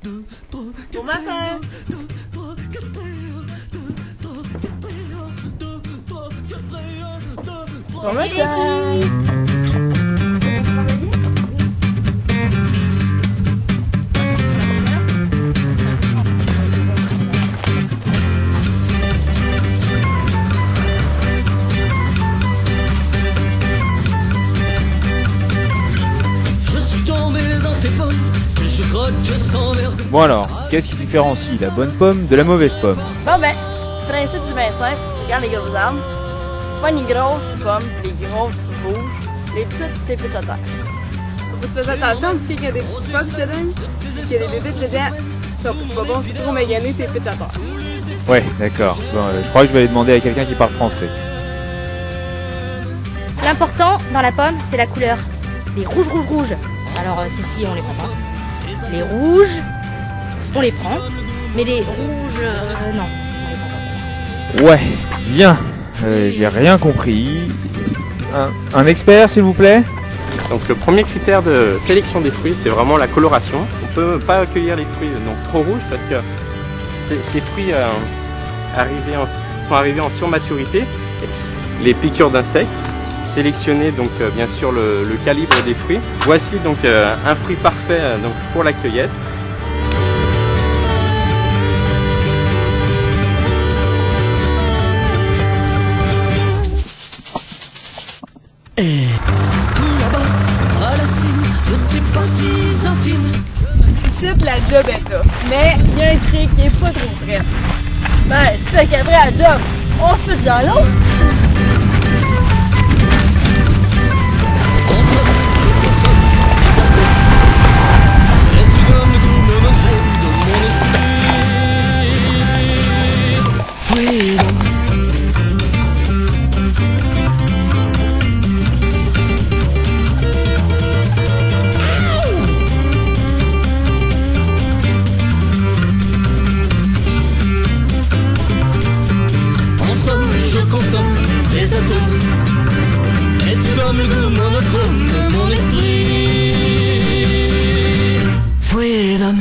Kumakan! Kumakan! Oh Bon alors, qu'est-ce qui différencie la bonne pomme de la mauvaise pomme Bon ben, principe du bien simple, regarde les gros arbres. Pas les grosses pommes, les grosses rouges, les petites, t'es plus terre. Faut que tu fasses attention, tu sais qu'il y a des petits bugs dedans, qu'il y a des dedans. C'est pas bon, c'est trop magané, c'est pitch à terre. Ouais, d'accord. Bon, euh, je crois que je vais aller demander à quelqu'un qui parle français. L'important dans la pomme, c'est la couleur. Les rouges, rouges, rouges. Alors, euh, ceux-ci, on les prend pas. Les rouges, on les prend. Mais les rouges, euh, non. On les prend pas. Ouais, bien. Euh, J'ai rien compris. Un, un expert, s'il vous plaît Donc le premier critère de sélection des fruits, c'est vraiment la coloration. On peut pas accueillir les fruits donc trop rouges parce que ces, ces fruits euh, arrivés en- sont arrivés en surmaturité. Les piqûres d'insectes, sélectionner donc euh, bien sûr le, calibre des fruits. Voici donc euh, un fruit parfait euh, donc pour la cueillette. à la job est là. Mais il y a un cri qui est pas trop prêt. Ben, si t'es qu'après la job, on se peut dans l'autre. Consomme des atomes. Et tu donnes le goût monochrome de mon esprit. Freedom.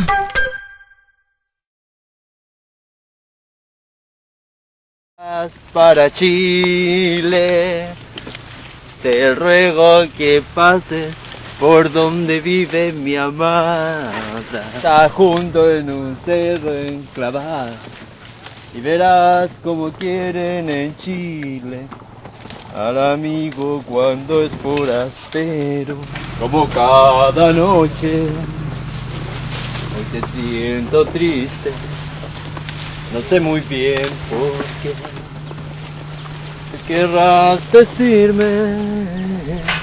Para Chile, te ruego que pases por donde vive mi amada. Está junto en un cerro enclavada y verás como quieren en Chile al amigo cuando es forastero. Como cada noche, hoy te siento triste. No sé muy bien por qué. ¿Qué querrás decirme?